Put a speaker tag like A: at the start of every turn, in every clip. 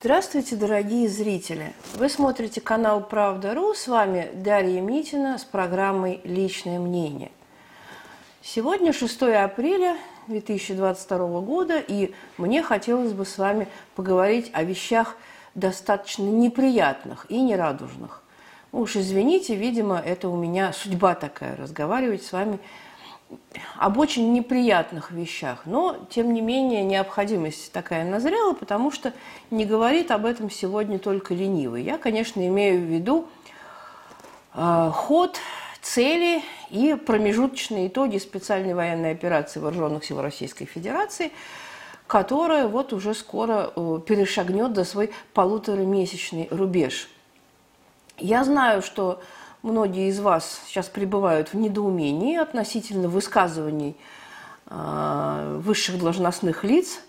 A: Здравствуйте, дорогие зрители! Вы смотрите канал «Правда.ру». С вами Дарья Митина с программой «Личное мнение». Сегодня 6 апреля 2022 года, и мне хотелось бы с вами поговорить о вещах достаточно неприятных и нерадужных. Уж извините, видимо, это у меня судьба такая, разговаривать с вами об очень неприятных вещах. Но, тем не менее, необходимость такая назрела, потому что не говорит об этом сегодня только ленивый. Я, конечно, имею в виду э, ход, цели и промежуточные итоги специальной военной операции Вооруженных сил Российской Федерации, которая вот уже скоро э, перешагнет до свой полуторамесячный рубеж. Я знаю, что Многие из вас сейчас пребывают в недоумении относительно высказываний э, высших должностных лиц,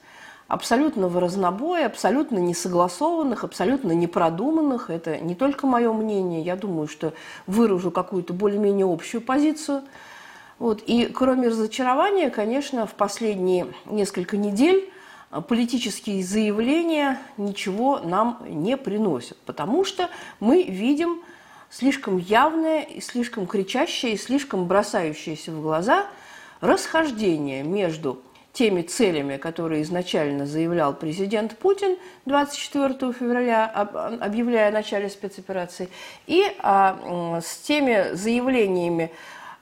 A: абсолютно в разнобой, абсолютно несогласованных, абсолютно непродуманных. Это не только мое мнение, я думаю, что выражу какую-то более-менее общую позицию. Вот. И кроме разочарования, конечно, в последние несколько недель политические заявления ничего нам не приносят, потому что мы видим слишком явное и слишком кричащее и слишком бросающееся в глаза расхождение между теми целями, которые изначально заявлял президент Путин 24 февраля, объявляя о начале спецоперации, и а, с теми заявлениями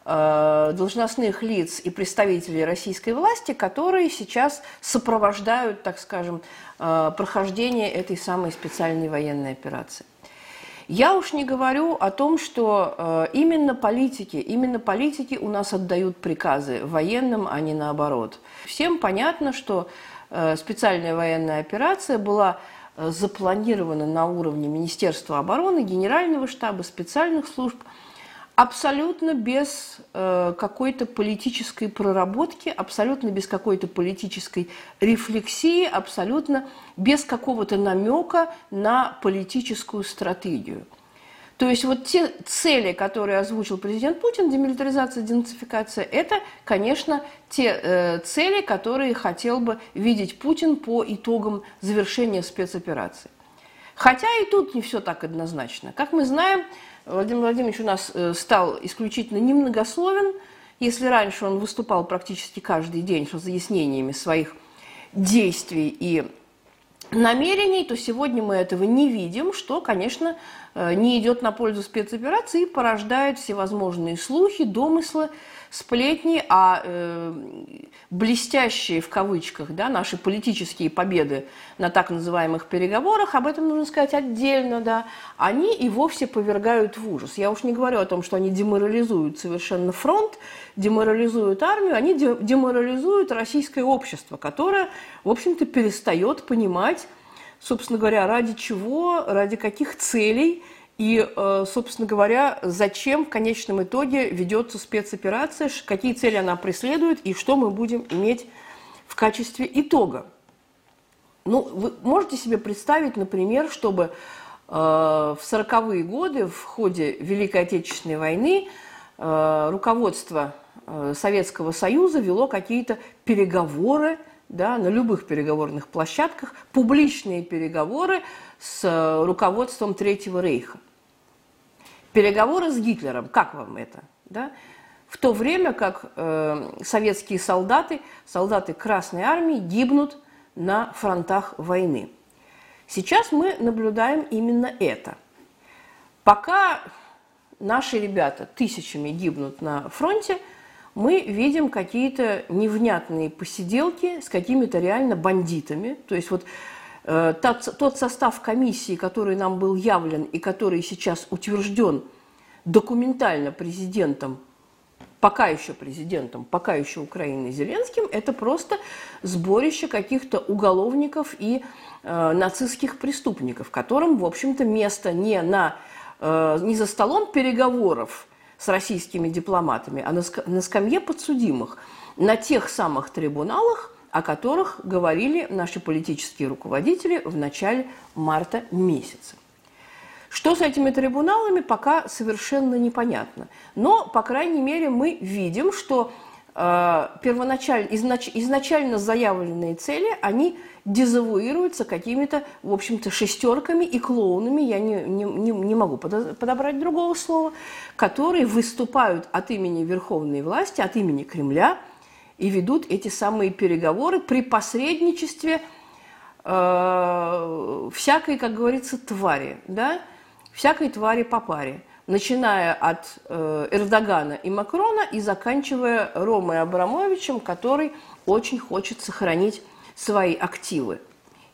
A: а, должностных лиц и представителей российской власти, которые сейчас сопровождают, так скажем, а, прохождение этой самой специальной военной операции. Я уж не говорю о том, что э, именно политики, именно политики у нас отдают приказы военным, а не наоборот. Всем понятно, что э, специальная военная операция была э, запланирована на уровне Министерства обороны, Генерального штаба, специальных служб – абсолютно без э, какой-то политической проработки, абсолютно без какой-то политической рефлексии, абсолютно без какого-то намека на политическую стратегию. То есть вот те цели, которые озвучил президент Путин, демилитаризация, денацификация, это, конечно, те э, цели, которые хотел бы видеть Путин по итогам завершения спецоперации. Хотя и тут не все так однозначно. Как мы знаем, Владимир Владимирович у нас э, стал исключительно немногословен. Если раньше он выступал практически каждый день с разъяснениями своих действий и намерений, то сегодня мы этого не видим, что, конечно, э, не идет на пользу спецоперации и порождает всевозможные слухи, домыслы, сплетни, а э, блестящие в кавычках да, наши политические победы на так называемых переговорах, об этом нужно сказать отдельно, да, они и вовсе повергают в ужас. Я уж не говорю о том, что они деморализуют совершенно фронт, деморализуют армию, они деморализуют российское общество, которое, в общем-то, перестает понимать, собственно говоря, ради чего, ради каких целей – и, э, собственно говоря, зачем в конечном итоге ведется спецоперация, какие цели она преследует и что мы будем иметь в качестве итога. Ну, вы можете себе представить, например, чтобы э, в 40-е годы в ходе Великой Отечественной войны э, руководство Советского Союза вело какие-то переговоры да, на любых переговорных площадках, публичные переговоры с руководством Третьего Рейха. Переговоры с Гитлером, как вам это? Да? В то время как э, советские солдаты, солдаты Красной Армии гибнут на фронтах войны. Сейчас мы наблюдаем именно это. Пока наши ребята тысячами гибнут на фронте, мы видим какие-то невнятные посиделки с какими-то реально бандитами. То есть вот Э, тот, тот состав комиссии, который нам был явлен и который сейчас утвержден документально президентом, пока еще президентом, пока еще Украины Зеленским, это просто сборище каких-то уголовников и э, нацистских преступников, которым, в общем-то, место не, на, э, не за столом переговоров с российскими дипломатами, а на, на скамье подсудимых, на тех самых трибуналах, о которых говорили наши политические руководители в начале марта месяца. Что с этими трибуналами, пока совершенно непонятно. Но, по крайней мере, мы видим, что э, первоначально, изнач, изначально заявленные цели, они дезавуируются какими-то, в общем-то, шестерками и клоунами, я не, не, не, могу подобрать другого слова, которые выступают от имени верховной власти, от имени Кремля и ведут эти самые переговоры при посредничестве э, всякой, как говорится, твари, да, всякой твари по паре начиная от э, Эрдогана и Макрона и заканчивая Ромой Абрамовичем, который очень хочет сохранить свои активы.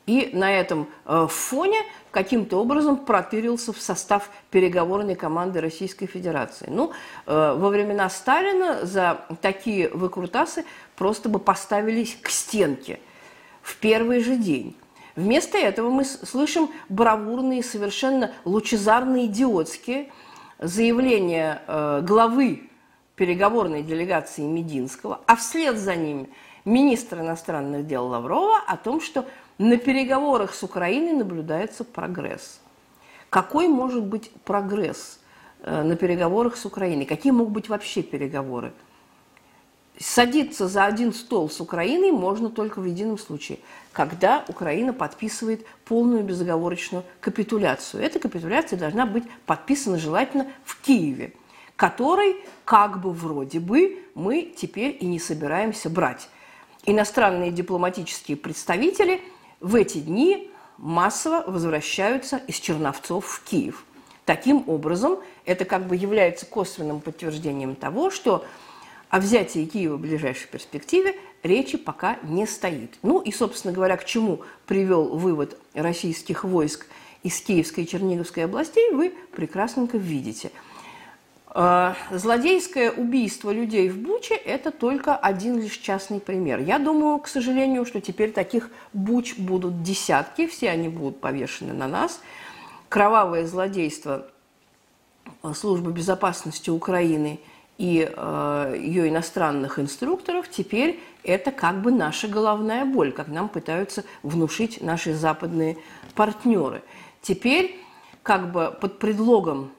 A: И на этом э, фоне каким-то образом протырился в состав переговорной команды Российской Федерации. Ну, э, во времена Сталина за такие выкрутасы просто бы поставились к стенке в первый же день. Вместо этого мы слышим бравурные, совершенно лучезарные, идиотские заявления э, главы переговорной делегации Мединского, а вслед за ними министра иностранных дел Лаврова о том, что на переговорах с Украиной наблюдается прогресс. Какой может быть прогресс э, на переговорах с Украиной? Какие могут быть вообще переговоры? Садиться за один стол с Украиной можно только в едином случае, когда Украина подписывает полную безоговорочную капитуляцию. Эта капитуляция должна быть подписана желательно в Киеве, который как бы вроде бы мы теперь и не собираемся брать. Иностранные дипломатические представители в эти дни массово возвращаются из Черновцов в Киев. Таким образом, это как бы является косвенным подтверждением того, что о взятии Киева в ближайшей перспективе речи пока не стоит. Ну и, собственно говоря, к чему привел вывод российских войск из Киевской и Черниговской областей, вы прекрасненько видите. А, злодейское убийство людей в Буче – это только один лишь частный пример. Я думаю, к сожалению, что теперь таких Буч будут десятки, все они будут повешены на нас. Кровавое злодейство Службы безопасности Украины – и э, ее иностранных инструкторов, теперь это как бы наша головная боль, как нам пытаются внушить наши западные партнеры. Теперь как бы под предлогом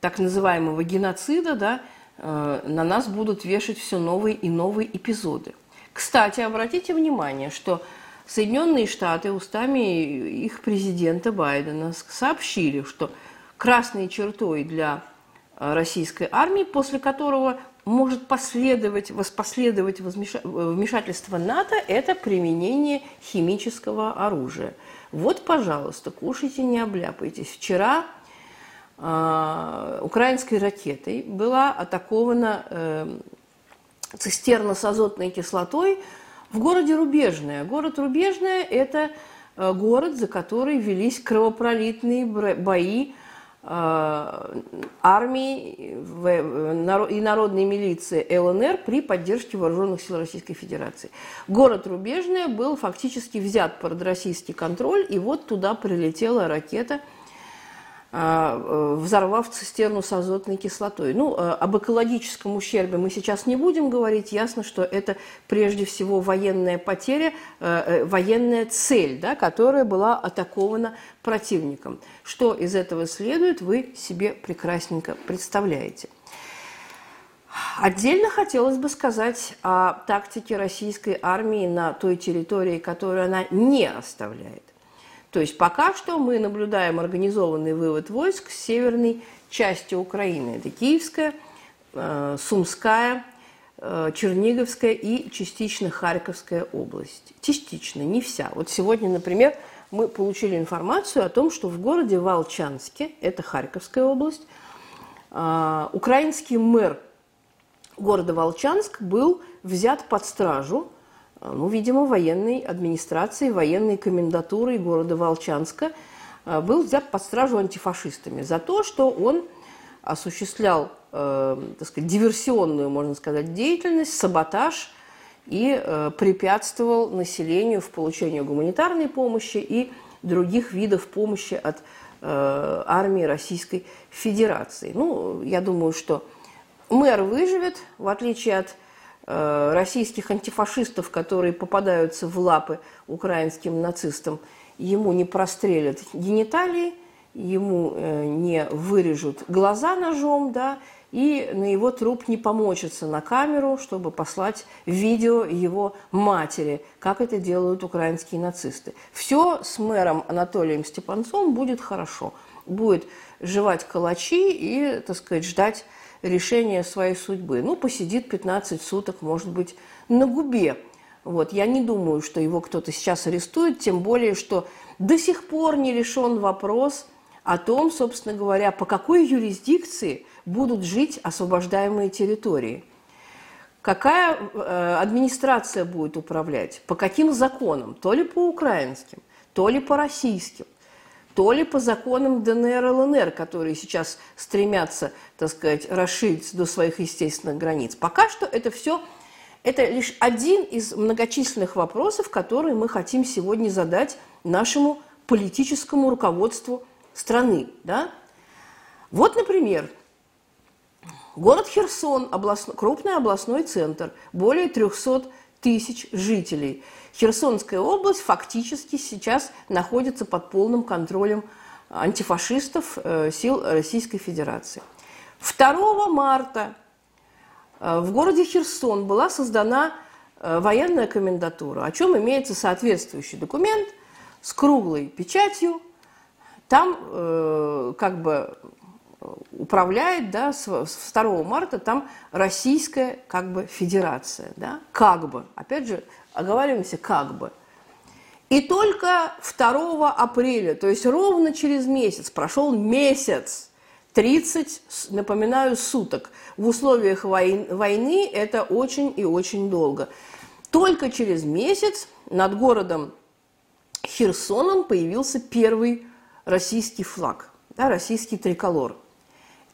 A: так называемого геноцида да, э, на нас будут вешать все новые и новые эпизоды. Кстати, обратите внимание, что Соединенные Штаты устами их президента Байдена сообщили, что красной чертой для российской армии, после которого может последовать, воспоследовать вмешательство НАТО, это применение химического оружия. Вот, пожалуйста, кушайте, не обляпайтесь. Вчера э, украинской ракетой была атакована э, цистерна с азотной кислотой в городе Рубежное. Город Рубежное – это э, город, за который велись кровопролитные бои Э, армии и народной милиции ЛНР при поддержке вооруженных сил Российской Федерации. Город Рубежное был фактически взят под российский контроль, и вот туда прилетела ракета – э, взорвав цистерну с азотной кислотой. Ну, э, об экологическом ущербе мы сейчас не будем говорить. Ясно, что это прежде всего военная потеря, э, военная цель, да, которая была атакована противником. Что из этого следует, вы себе прекрасненько представляете. Отдельно хотелось бы сказать о тактике российской армии на той территории, которую она не оставляет. То есть пока что мы наблюдаем организованный вывод войск с северной части Украины. Это Киевская, э, Сумская, э, Черниговская и частично Харьковская область. Частично, не вся. Вот сегодня, например, мы получили информацию о том, что в городе Волчанске, это Харьковская область, э, украинский мэр города Волчанск был взят под стражу ну, видимо, военной администрации, военной комендатурой города Волчанска э, был взят под стражу антифашистами за то, что он осуществлял, э, так сказать, диверсионную, можно сказать, деятельность, саботаж и э, препятствовал населению в получении гуманитарной помощи и других видов помощи от э, армии Российской Федерации. Ну, я думаю, что мэр выживет, в отличие от российских антифашистов, которые попадаются в лапы украинским нацистам, ему не прострелят гениталии, ему э, не вырежут глаза ножом, да, и на его труп не помочится на камеру, чтобы послать видео его матери, как это делают украинские нацисты. Все с мэром Анатолием Степанцом будет хорошо. Будет жевать калачи и, так сказать, ждать решения своей судьбы. Ну, посидит 15 суток, может быть, на губе. Вот. Я не думаю, что его кто-то сейчас арестует, тем более, что до сих пор не решен вопрос о том, собственно говоря, по какой юрисдикции будут жить освобождаемые территории. Какая э, администрация будет управлять, по каким законам, то ли по украинским, то ли по российским то ли по законам ДНР и ЛНР, которые сейчас стремятся, так сказать, расширить до своих естественных границ. Пока что это все, это лишь один из многочисленных вопросов, которые мы хотим сегодня задать нашему политическому руководству страны. Да? Вот, например, город Херсон, областной, крупный областной центр, более 300 тысяч жителей – Херсонская область фактически сейчас находится под полным контролем антифашистов э, сил Российской Федерации. 2 марта э, в городе Херсон была создана э, военная комендатура, о чем имеется соответствующий документ с круглой печатью. Там как бы управляет, да, с 2 марта там Российская как бы федерация, да, как бы, опять же, оговариваемся как бы. И только 2 апреля, то есть ровно через месяц, прошел месяц, 30, напоминаю, суток. В условиях войны это очень и очень долго. Только через месяц над городом Херсоном появился первый российский флаг, да, российский триколор.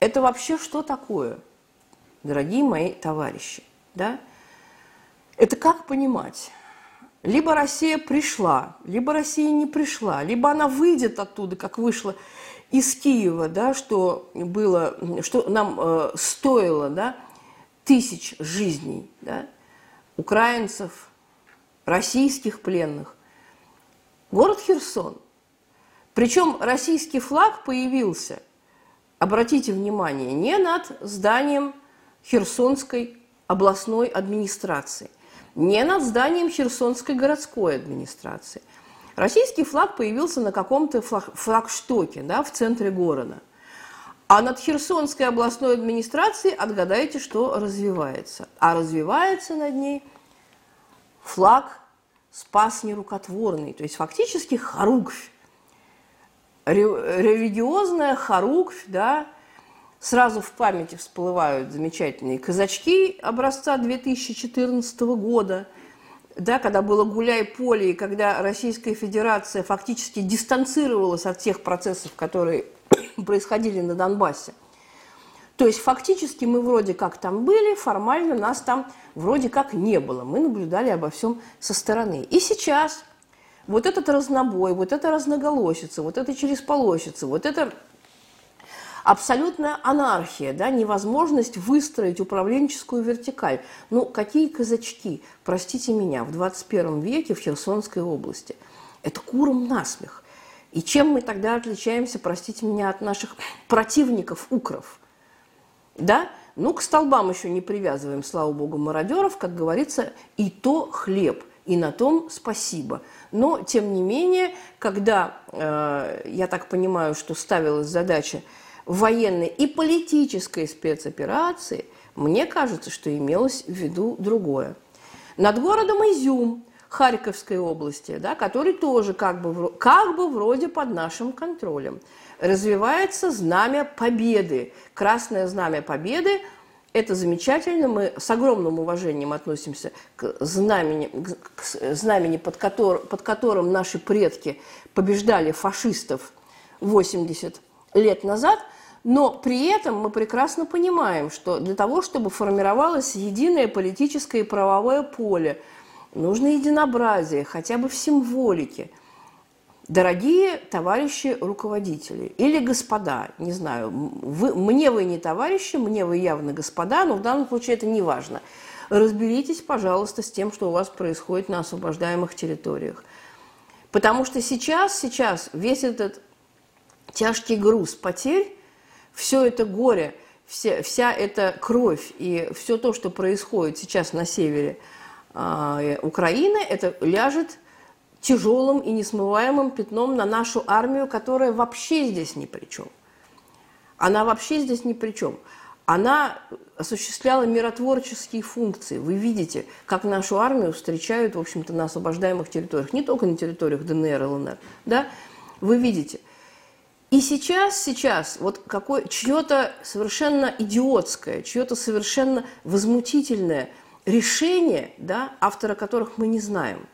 A: Это вообще что такое, дорогие мои товарищи? Да? Это как понимать? Либо Россия пришла, либо Россия не пришла, либо она выйдет оттуда, как вышла из Киева, да, что было, что нам э, стоило, да, тысяч жизней, да, украинцев, российских пленных. Город Херсон. Причем российский флаг появился, обратите внимание, не над зданием Херсонской областной администрации, не над зданием Херсонской городской администрации. Российский флаг появился на каком-то флаг, флагштоке да, в центре города. А над Херсонской областной администрацией отгадайте, что развивается. А развивается над ней флаг спас нерукотворный, то есть фактически харуквь, религиозная харуквь, да, Сразу в памяти всплывают замечательные казачки образца 2014 года, да, когда было гуляй-поле, и когда Российская Федерация фактически дистанцировалась от тех процессов, которые происходили на Донбассе. То есть фактически мы вроде как там были, формально нас там вроде как не было. Мы наблюдали обо всем со стороны. И сейчас вот этот разнобой, вот эта разноголосица, вот это чересполосица, вот это абсолютная анархия, да, невозможность выстроить управленческую вертикаль. Ну, какие казачки, простите меня, в 21 веке в Херсонской области? Это куром насмех. И чем мы тогда отличаемся, простите меня, от наших противников, укров? Да? Ну, к столбам еще не привязываем, слава богу, мародеров, как говорится, и то хлеб, и на том спасибо. Но, тем не менее, когда, э, я так понимаю, что ставилась задача военной и политической спецоперации, мне кажется, что имелось в виду другое. Над городом Изюм Харьковской области, да, который тоже как бы, как бы вроде под нашим контролем, развивается знамя победы. Красное знамя победы – это замечательно. Мы с огромным уважением относимся к знамени, к знамени под, котор, под которым наши предки побеждали фашистов 80 лет назад – но при этом мы прекрасно понимаем, что для того, чтобы формировалось единое политическое и правовое поле, нужно единообразие, хотя бы в символике. Дорогие товарищи руководители или господа, не знаю, вы, мне вы не товарищи, мне вы явно господа, но в данном случае это не важно. Разберитесь, пожалуйста, с тем, что у вас происходит на освобождаемых территориях. Потому что сейчас, сейчас весь этот тяжкий груз потерь, все это горе, вся, вся эта кровь и все то, что происходит сейчас на севере э, Украины, это ляжет тяжелым и несмываемым пятном на нашу армию, которая вообще здесь ни при чем. Она вообще здесь ни при чем. Она осуществляла миротворческие функции. Вы видите, как нашу армию встречают, в общем-то, на освобождаемых территориях, не только на территориях ДНР, ЛНР, да? Вы видите. И сейчас, сейчас, вот какое, чье-то совершенно идиотское, чье-то совершенно возмутительное решение, да, автора которых мы не знаем.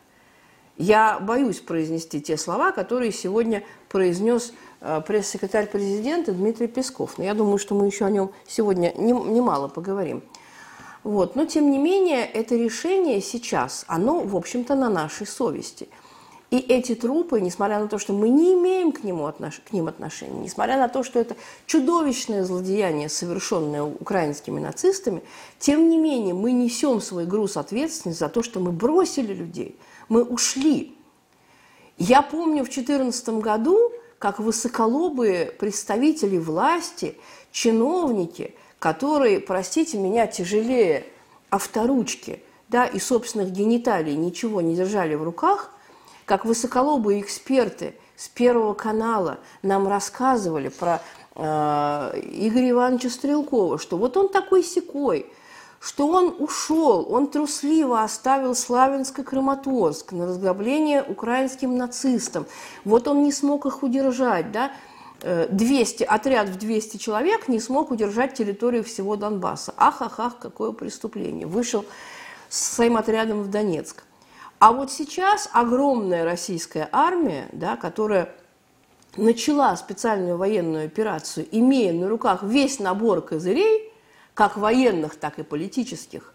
A: Я боюсь произнести те слова, которые сегодня произнес Э, пресс-секретарь президента Дмитрий Песков. Но я думаю, что мы еще о нем сегодня немало поговорим. Вот. Но, тем не менее, это решение сейчас, оно, в общем-то, на нашей совести. И эти трупы, несмотря на то, что мы не имеем к, нему отнош... к ним отношения, несмотря на то, что это чудовищное злодеяние, совершенное украинскими нацистами, тем не менее мы несем свой груз ответственности за то, что мы бросили людей, мы ушли. Я помню в 2014 году, как высоколобые представители власти, чиновники, которые, простите меня, тяжелее авторучки да, и собственных гениталий ничего не держали в руках, как высоколобые эксперты с Первого канала нам рассказывали про э, Игоря Ивановича Стрелкова, что вот он такой секой, что он ушел, он трусливо оставил Славянск-Краматорск на разграбление украинским нацистам. Вот он не смог их удержать, да, 200, э, отряд в 200 человек не смог удержать территорию всего Донбасса. Ах, ах, ах, какое преступление. Вышел с своим отрядом в Донецк. А вот сейчас огромная российская армия, да, которая начала специальную военную операцию, имея на руках весь набор козырей – как военных, так и политических,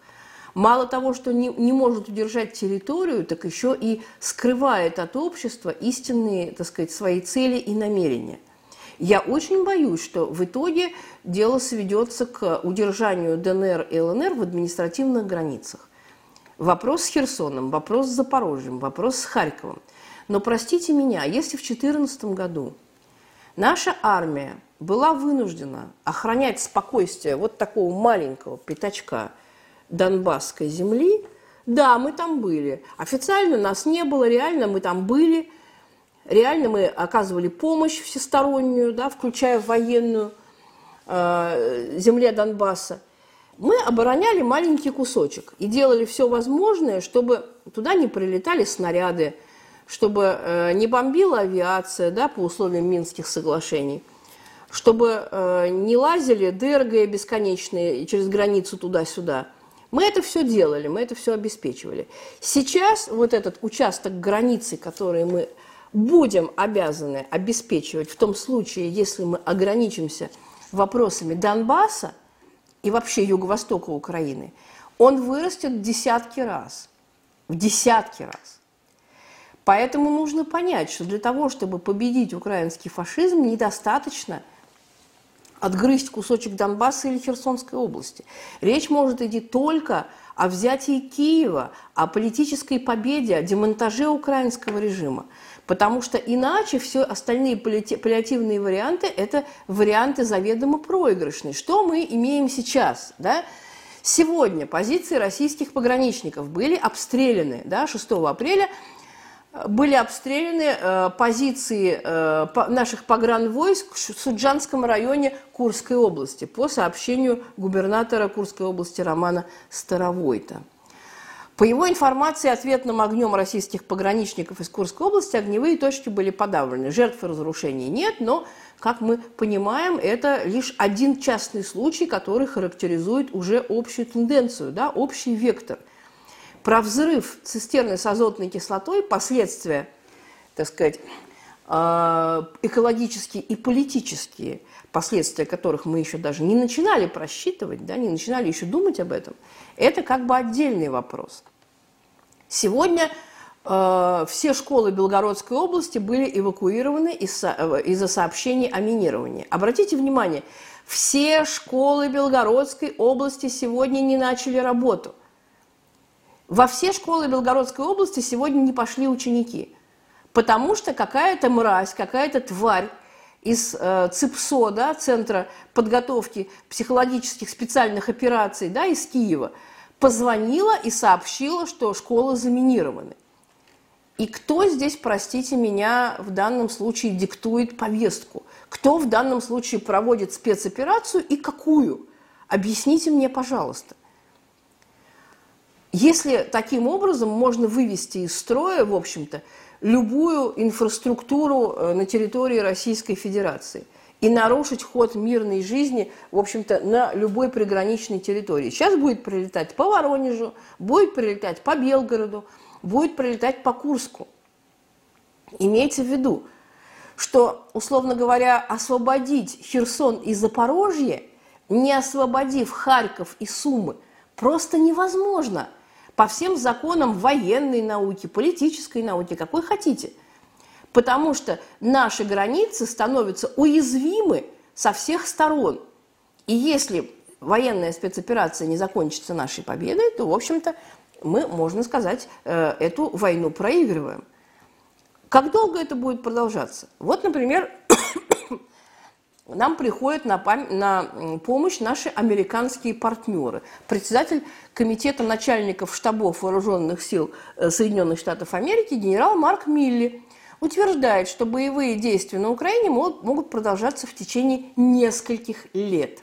A: мало того, что не, не может удержать территорию, так еще и скрывает от общества истинные, так сказать, свои цели и намерения. Я очень боюсь, что в итоге дело сведется к удержанию ДНР и ЛНР в административных границах. Вопрос с Херсоном, вопрос с Запорожьем, вопрос с Харьковом. Но простите меня, если в 2014 году наша армия была вынуждена охранять спокойствие вот такого маленького пятачка Донбасской земли, да, мы там были. Официально нас не было, реально мы там были. Реально мы оказывали помощь всестороннюю, да, включая военную э, земле Донбасса. Мы обороняли маленький кусочек и делали все возможное, чтобы туда не прилетали снаряды, чтобы э, не бомбила авиация да, по условиям Минских соглашений – чтобы э, не лазили ДРГ бесконечные через границу туда-сюда. Мы это все делали, мы это все обеспечивали. Сейчас вот этот участок границы, который мы будем обязаны обеспечивать в том случае, если мы ограничимся вопросами Донбасса и вообще юго-востока Украины, он вырастет в десятки раз. В десятки раз. Поэтому нужно понять, что для того, чтобы победить украинский фашизм, недостаточно – отгрызть кусочек Донбасса или Херсонской области. Речь может идти только о взятии Киева, о политической победе, о демонтаже украинского режима. Потому что иначе все остальные паллиативные варианты – это варианты заведомо проигрышные. Что мы имеем сейчас? Да? Сегодня позиции российских пограничников были обстреляны да, 6 апреля – были обстреляны э, позиции э, наших погранвойск в Суджанском районе Курской области по сообщению губернатора Курской области Романа Старовойта. По его информации, ответным огнем российских пограничников из Курской области огневые точки были подавлены. Жертв и разрушений нет, но, как мы понимаем, это лишь один частный случай, который характеризует уже общую тенденцию, да, общий вектор – про взрыв цистерны с азотной кислотой, последствия, так сказать, а, экологические и политические последствия которых мы еще даже не начинали просчитывать, да, не начинали еще думать об этом, это как бы отдельный вопрос. Сегодня э, все школы Белгородской области были эвакуированы из-за из сообщений о минировании. Обратите внимание, все школы Белгородской области сегодня не начали работу. Во все школы Белгородской области сегодня не пошли ученики, потому что какая-то мразь, какая-то тварь из э, ЦИПСО, да, Центра подготовки психологических специальных операций, да, из Киева, позвонила и сообщила, что школы заминированы. И кто здесь, простите меня, в данном случае диктует повестку? Кто в данном случае проводит спецоперацию и какую? Объясните мне, пожалуйста. Если таким образом можно вывести из строя, в общем-то, любую инфраструктуру э, на территории Российской Федерации и нарушить ход мирной жизни, в общем-то, на любой приграничной территории. Сейчас будет прилетать по Воронежу, будет прилетать по Белгороду, будет прилетать по Курску. Имейте в виду, что, условно говоря, освободить Херсон и Запорожье, не освободив Харьков и Сумы, просто невозможно – по всем законам военной науки, политической науки, какой хотите. Потому что наши границы становятся уязвимы со всех сторон. И если военная спецоперация не закончится нашей победой, то, в общем-то, мы, можно сказать, э, эту войну проигрываем. Как долго это будет продолжаться? Вот, например, нам приходят на, на помощь наши американские партнеры. Председатель комитета начальников штабов вооруженных сил э, Соединенных Штатов Америки генерал Марк Милли утверждает, что боевые действия на Украине могут, могут продолжаться в течение нескольких лет.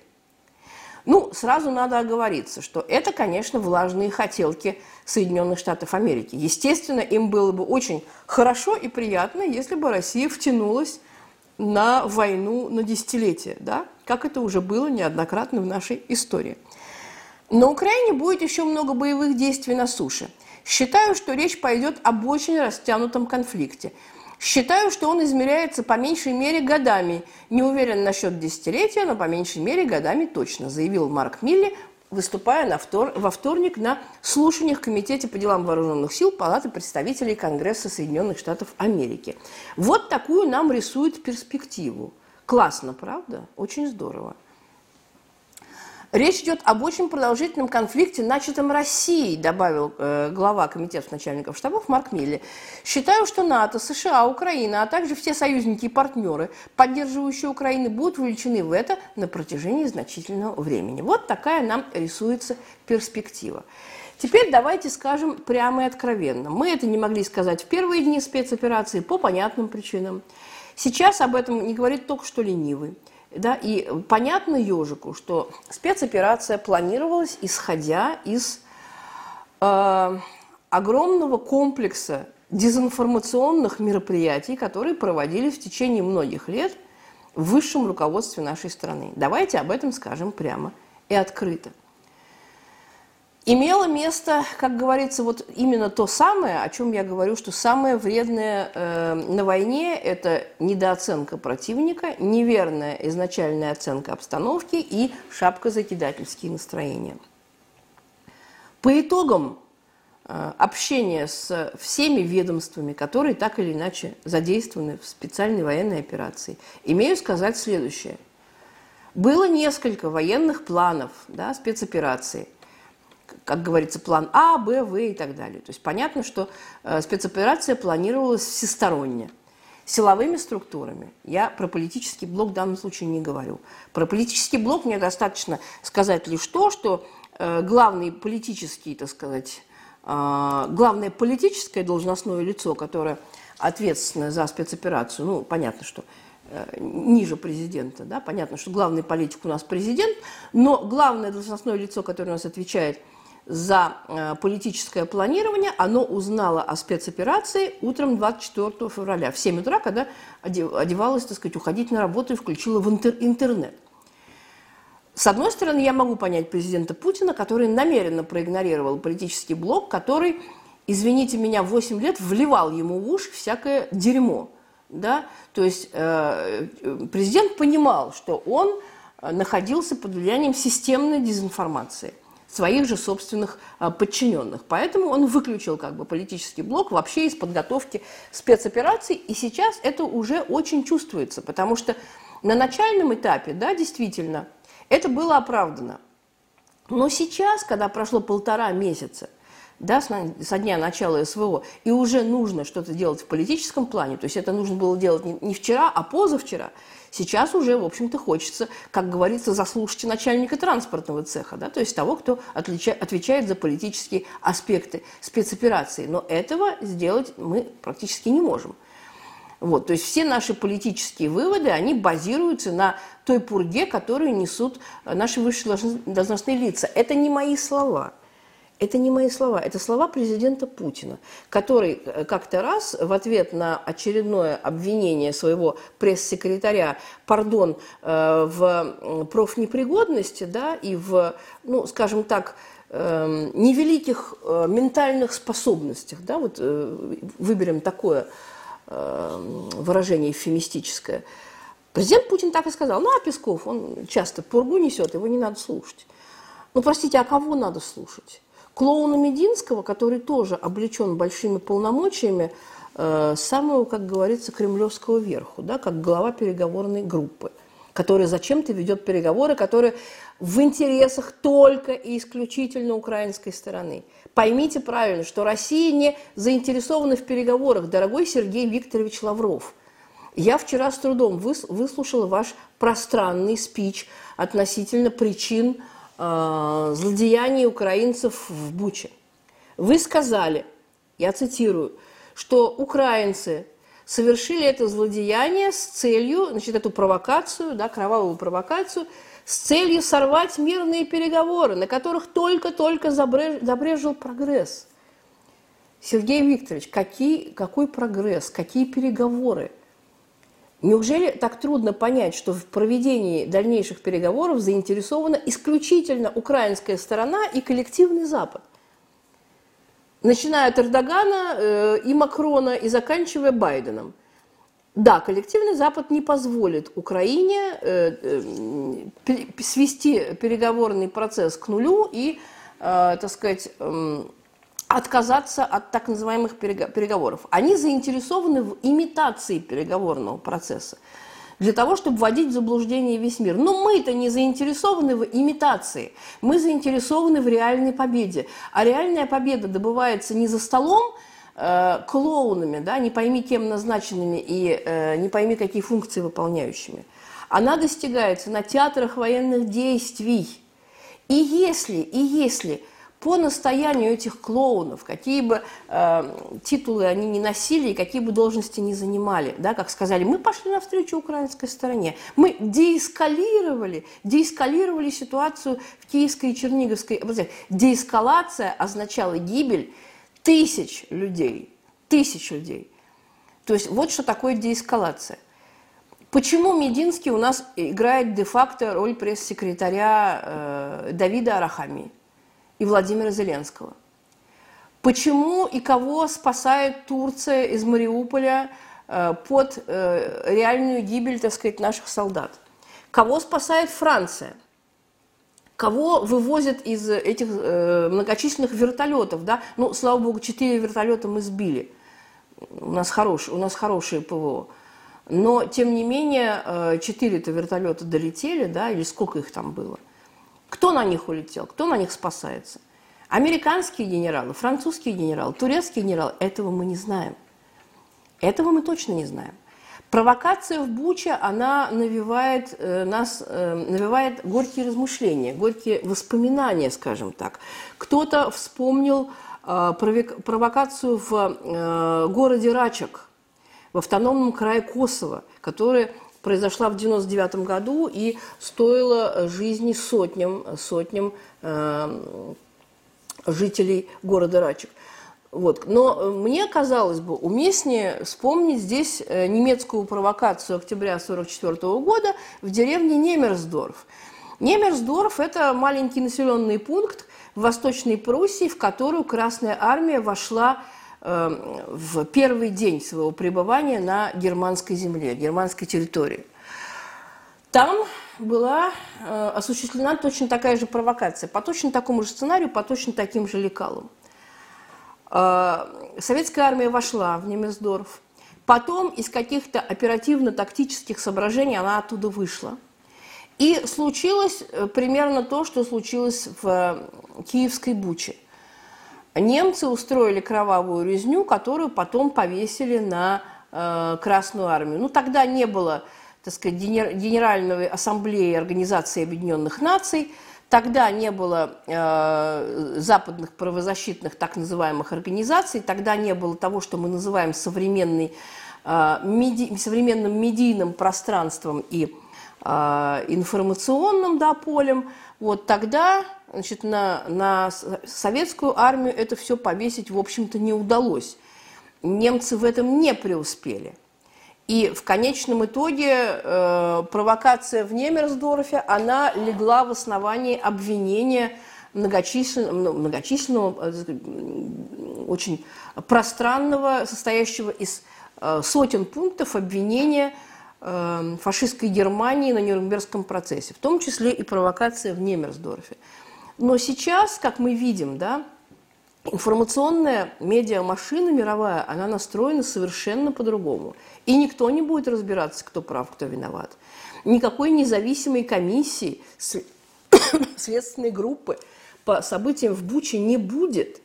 A: Ну, сразу надо оговориться, что это, конечно, влажные хотелки Соединенных Штатов Америки. Естественно, им было бы очень хорошо и приятно, если бы Россия втянулась на войну на десятилетия, да? как это уже было неоднократно в нашей истории. На Украине будет еще много боевых действий на суше. Считаю, что речь пойдет об очень растянутом конфликте. Считаю, что он измеряется по меньшей мере годами. Не уверен насчет десятилетия, но по меньшей мере годами точно, заявил Марк Милли выступая на втор... во вторник на слушаниях Комитете по делам вооруженных сил Палаты представителей Конгресса Соединенных Штатов Америки. Вот такую нам рисует перспективу. Классно, правда? Очень здорово. Речь идет об очень продолжительном конфликте, начатом Россией, добавил э, глава комитета начальников штабов Марк Милли. Считаю, что НАТО, США, Украина, а также все союзники и партнеры, поддерживающие Украину, будут вовлечены в это на протяжении значительного времени. Вот такая нам рисуется перспектива. Теперь давайте скажем прямо и откровенно. Мы это не могли сказать в первые дни спецоперации по понятным причинам. Сейчас об этом не говорит только что ленивый. Да, и понятно ежику, что спецоперация планировалась, исходя из э, огромного комплекса дезинформационных мероприятий, которые проводились в течение многих лет в высшем руководстве нашей страны. Давайте об этом скажем прямо и открыто имело место, как говорится, вот именно то самое, о чем я говорю, что самое вредное э, на войне – это недооценка противника, неверная изначальная оценка обстановки и шапкозакидательские настроения. По итогам э, общения с всеми ведомствами, которые так или иначе задействованы в специальной военной операции, имею сказать следующее. Было несколько военных планов да, спецоперации – как говорится, план А, Б, В и так далее. То есть понятно, что э, спецоперация планировалась всесторонне силовыми структурами. Я про политический блок в данном случае не говорю. Про политический блок мне достаточно сказать лишь то, что э, главный политический, так сказать, э, главное политическое должностное лицо, которое ответственно за спецоперацию, ну, понятно, что ниже президента, да, понятно, что главный политик у нас президент, но главное должностное лицо, которое у нас отвечает за э, политическое планирование, оно узнало о спецоперации утром 24 февраля в 7 утра, когда одевалась, так сказать, уходить на работу и включила в интернет. С одной стороны, я могу понять президента Путина, который намеренно проигнорировал политический блок, который, извините меня, 8 лет вливал ему в уши всякое дерьмо. Да? То есть э, президент понимал, что он э, находился под влиянием системной дезинформации – своих же собственных а, подчиненных. Поэтому он выключил как бы политический блок вообще из подготовки спецопераций, и сейчас это уже очень чувствуется, потому что на начальном этапе, да, действительно, это было оправдано. Но сейчас, когда прошло полтора месяца да, со дня начала СВО, и уже нужно что-то делать в политическом плане, то есть это нужно было делать не вчера, а позавчера, сейчас уже, в общем-то, хочется, как говорится, заслушать начальника транспортного цеха, да, то есть того, кто отвечает за политические аспекты спецоперации. Но этого сделать мы практически не можем. Вот, то есть все наши политические выводы, они базируются на той пурге, которую несут наши высшие должностные лица. Это не мои слова. Это не мои слова, это слова президента Путина, который э, как-то раз в ответ на очередное обвинение своего пресс-секретаря, пардон, э, в профнепригодности, да, и в, ну, скажем так, эм, невеликих э, ментальных способностях, да, вот выберем такое выражение эвфемистическое. Президент Путин так и сказал, ну, а Песков, он часто пургу несет, его не надо слушать. Ну, простите, а кого надо слушать? Клоуна Мединского, который тоже облечен большими полномочиями э, самого, как говорится, кремлевского верху, да, как глава переговорной группы, который зачем-то ведет переговоры, которые в интересах только и исключительно украинской стороны. Поймите правильно, что Россия не заинтересована в переговорах, дорогой Сергей Викторович Лавров. Я вчера с трудом выслушала ваш пространный спич относительно причин э, злодеяний украинцев в Буче. Вы сказали, я цитирую, что украинцы совершили это злодеяние с целью, значит, эту провокацию, да, кровавую провокацию, с целью сорвать мирные переговоры, на которых только-только забрежил прогресс. Сергей Викторович, какие, какой прогресс, какие переговоры – Неужели так трудно понять, что в проведении дальнейших переговоров заинтересована исключительно украинская сторона и коллективный Запад? Начиная от Эрдогана э, и Макрона и заканчивая Байденом. Да, коллективный Запад не позволит Украине э, э, свести переговорный процесс к нулю и, э, так сказать, э, отказаться от так называемых переговоров. Они заинтересованы в имитации переговорного процесса для того, чтобы вводить в заблуждение весь мир. Но мы-то не заинтересованы в имитации, мы заинтересованы в реальной победе. А реальная победа добывается не за столом, э, клоунами, да, не пойми кем назначенными и э, не пойми какие функции выполняющими. Она достигается на театрах военных действий. И если, и если по настоянию этих клоунов, какие бы э, титулы они ни носили и какие бы должности ни занимали, да, как сказали, мы пошли навстречу украинской стороне, мы деэскалировали, деэскалировали ситуацию в Киевской и Черниговской областях. Деэскалация означала гибель тысяч людей, тысяч людей. То есть вот что такое деэскалация. Почему Мединский у нас играет де-факто роль пресс-секретаря э, Давида Арахами? И Владимира Зеленского. Почему и кого спасает Турция из Мариуполя э, под э, реальную гибель, так сказать, наших солдат? Кого спасает Франция? Кого вывозят из этих э, многочисленных вертолетов? Да? Ну, слава богу, четыре вертолета мы сбили. У нас, хорош, у нас хорошее ПВО. Но, тем не менее, четыре-то вертолета долетели, да, или сколько их там было. Кто на них улетел? Кто на них спасается? Американские генералы, французские генералы, турецкие генералы – этого мы не знаем. Этого мы точно не знаем. Провокация в Буче, она навевает, э, нас, э, навевает горькие размышления, горькие воспоминания, скажем так. Кто-то вспомнил э, провокацию в э, городе Рачак, в автономном крае Косово, которая произошла в 1999 году и стоила жизни сотням, сотням э, жителей города Рачек. Вот. Но мне казалось бы уместнее вспомнить здесь э, немецкую провокацию октября 1944 года в деревне Немерсдорф. Немерсдорф – это маленький населенный пункт в Восточной Пруссии, в которую Красная Армия вошла в первый день своего пребывания на германской земле, германской территории. Там была э, осуществлена точно такая же провокация, по точно такому же сценарию, по точно таким же лекалам. Э, советская армия вошла в Немесдорф, потом из каких-то оперативно-тактических соображений она оттуда вышла. И случилось э, примерно то, что случилось в Киевской Буче – немцы устроили кровавую резню, которую потом повесили на э, Красную Армию. Ну, тогда не было, так сказать, Генеральной Ассамблеи Организации Объединенных Наций, тогда не было э, западных правозащитных так называемых организаций, тогда не было того, что мы называем современной, э, меди, современным медийным пространством и э, информационным да, полем. Вот тогда значит, на, на советскую армию это все повесить, в общем-то, не удалось. Немцы в этом не преуспели. И в конечном итоге э, провокация в Немерсдорфе, она легла в основании обвинения многочисленного, ну, многочисленного э, очень пространного, состоящего из э, сотен пунктов обвинения э, фашистской Германии на Нюрнбергском процессе, в том числе и провокация в Немерсдорфе. Но сейчас, как мы видим, да, информационная медиамашина мировая, она настроена совершенно по-другому. И никто не будет разбираться, кто прав, кто виноват. Никакой независимой комиссии, следственной группы по событиям в Буче не будет.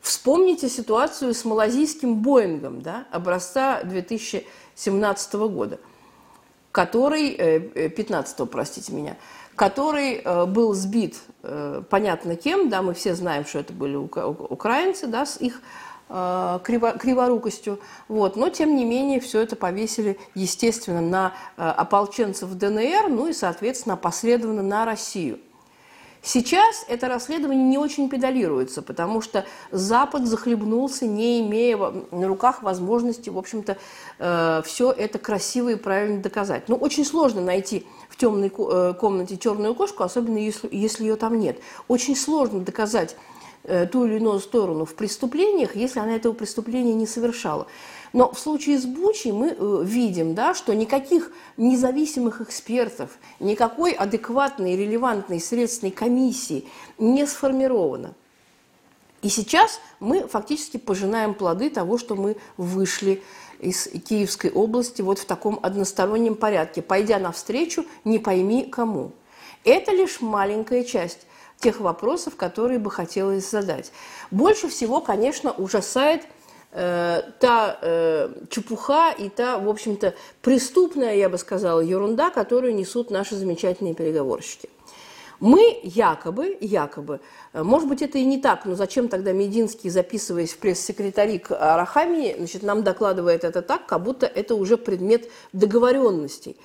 A: Вспомните ситуацию с малазийским Боингом да, образца 2017 года, который, 15 э, простите меня, который э, был сбит, э, понятно кем, да, мы все знаем, что это были украинцы, да, с их э, криворукостью, вот, но тем не менее все это повесили, естественно, на ополченцев ДНР, ну и, соответственно, последовательно на Россию. Сейчас это расследование не очень педалируется, потому что Запад захлебнулся, не имея на руках возможности, в общем-то, э, все это красиво и правильно доказать. Но ну, очень сложно найти в темной э, комнате черную кошку, особенно если, если ее там нет. Очень сложно доказать э, ту или иную сторону в преступлениях, если она этого преступления не совершала. Но в случае с Бучей мы э, видим, да, что никаких независимых экспертов, никакой адекватной, релевантной следственной комиссии не сформировано. И сейчас мы фактически пожинаем плоды того, что мы вышли из Киевской области вот в таком одностороннем порядке, пойдя навстречу не пойми кому. Это лишь маленькая часть тех вопросов, которые бы хотелось задать. Больше всего, конечно, ужасает – Э, та э, чепуха и та, в общем-то, преступная, я бы сказала, ерунда, которую несут наши замечательные переговорщики. Мы якобы, якобы, э, может быть, это и не так, но зачем тогда Мединский, записываясь в пресс-секретари к Арахамии, значит, нам докладывает это так, как будто это уже предмет договоренностей.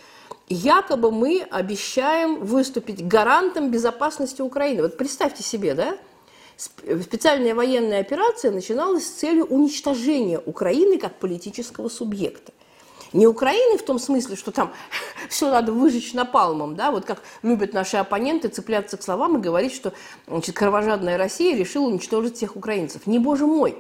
A: Якобы мы обещаем выступить гарантом безопасности Украины. Вот представьте себе, да, специальная военная операция начиналась с целью уничтожения Украины как политического субъекта. Не Украины в том смысле, что там все надо выжечь напалмом, да, вот как любят наши оппоненты цепляться к словам и говорить, что значит, кровожадная Россия решила уничтожить всех украинцев. Не боже мой,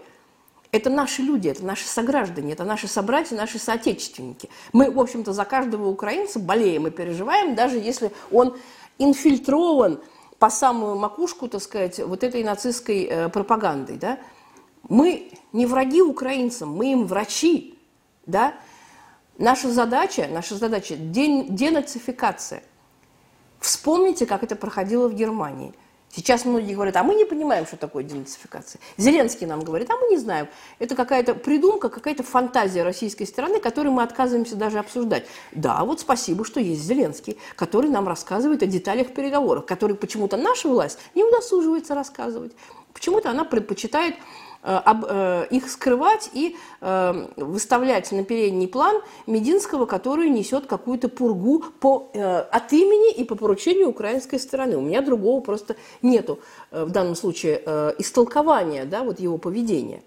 A: это наши люди, это наши сограждане, это наши собратья, наши соотечественники. Мы, в общем-то, за каждого украинца болеем и переживаем, даже если он инфильтрован по самую макушку, так сказать, вот этой нацистской э, пропагандой, да, мы не враги украинцам, мы им врачи, да. Наша задача, наша задача – денацификация. Вспомните, как это проходило в Германии – Сейчас многие говорят, а мы не понимаем, что такое денацификация. Зеленский нам говорит, а мы не знаем. Это какая-то придумка, какая-то фантазия российской стороны, которую мы отказываемся даже обсуждать. Да, вот спасибо, что есть Зеленский, который нам рассказывает о деталях переговоров, которые почему-то наша власть не удосуживается рассказывать. Почему-то она предпочитает их скрывать и э, выставлять на передний план Мединского, который несет какую-то пургу по, от имени и по поручению украинской стороны. У меня другого просто нету в данном случае истолкования да, вот его поведения.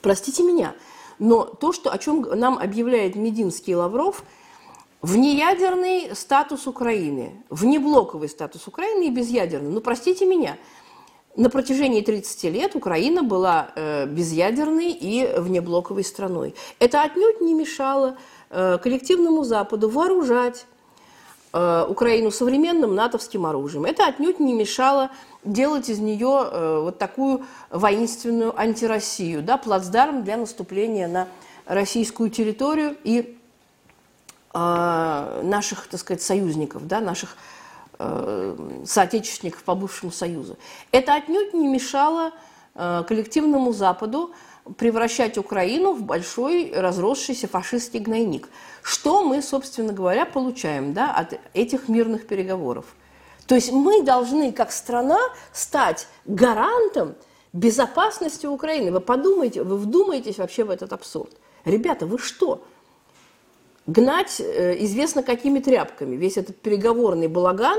A: Простите меня, но то, что, о чем нам объявляет Мединский и Лавров – Внеядерный статус Украины, внеблоковый статус Украины и безъядерный. Ну, простите меня, на протяжении 30 лет Украина была э, безъядерной и внеблоковой страной. Это отнюдь не мешало э, коллективному Западу вооружать э, Украину современным натовским оружием. Это отнюдь не мешало делать из нее вот такую воинственную антироссию, да, плацдарм для наступления на российскую территорию и наших, так сказать, союзников, да, наших соотечественников по бывшему Союзу. Это отнюдь не мешало э, коллективному Западу превращать Украину в большой разросшийся фашистский гнойник. Что мы, собственно говоря, получаем да, от этих мирных переговоров? То есть мы должны, как страна, стать гарантом безопасности Украины. Вы подумайте, вы вдумаетесь вообще в этот абсурд. Ребята, вы что? Гнать э, известно какими тряпками весь этот переговорный балаган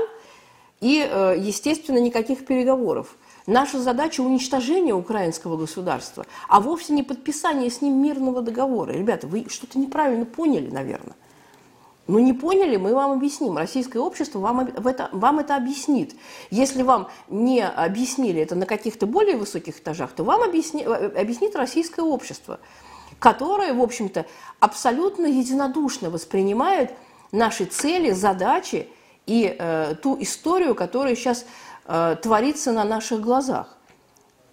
A: и, э, естественно, никаких переговоров. Наша задача уничтожение украинского государства, а вовсе не подписание с ним мирного договора. Ребята, вы что-то неправильно поняли, наверное. Ну, не поняли, мы вам объясним. Российское общество вам это, вам это объяснит. Если вам не объяснили это на каких-то более высоких этажах, то вам объясни, объяснит российское общество, которое, в общем-то, абсолютно единодушно воспринимает наши цели, задачи и э, ту историю, которая сейчас э, творится на наших глазах.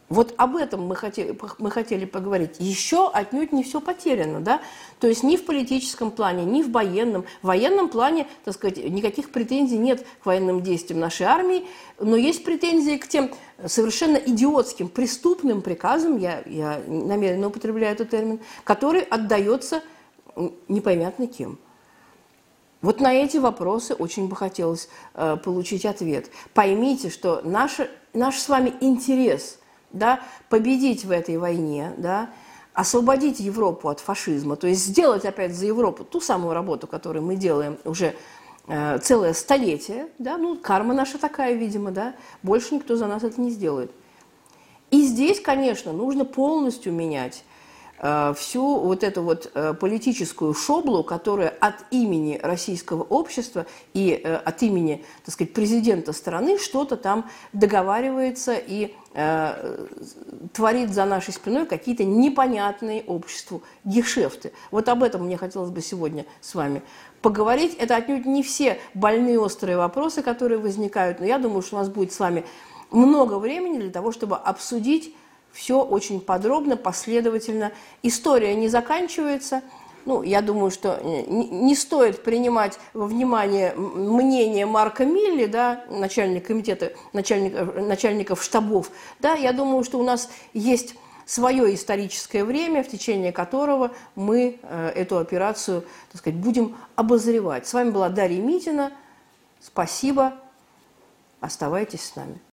A: Вот об этом мы хотели, мы хотели поговорить. Еще отнюдь не все потеряно, да? То есть ни в политическом плане, ни в военном. В военном плане, так сказать, никаких претензий нет к военным действиям нашей армии, но есть претензии к тем совершенно идиотским, преступным приказам, я, я намеренно употребляю этот термин, который отдается непонятно кем. Вот на эти вопросы очень бы хотелось э, получить ответ. Поймите, что наш, наш с вами интерес да, победить в этой войне, да, освободить Европу от фашизма, то есть сделать опять за Европу ту самую работу, которую мы делаем уже э, целое столетие, да, ну, карма наша такая, видимо, да, больше никто за нас это не сделает. И здесь, конечно, нужно полностью менять всю вот эту вот э, политическую шоблу, которая от имени российского общества и э, от имени, так сказать, президента страны что-то там договаривается и творит за нашей спиной какие-то непонятные обществу гешефты. Вот об этом мне хотелось бы сегодня с вами поговорить. Это отнюдь не все больные острые вопросы, которые возникают, но я думаю, что у нас будет с вами много времени для того, чтобы обсудить все очень подробно, последовательно. История не заканчивается. Ну, я думаю, что не стоит принимать во внимание мнение Марка Милли, да, начальника комитета начальников, начальников штабов. Да, я думаю, что у нас есть свое историческое время, в течение которого мы э, эту операцию, так сказать, будем обозревать. С вами была Дарья Митина. Спасибо. Оставайтесь с нами.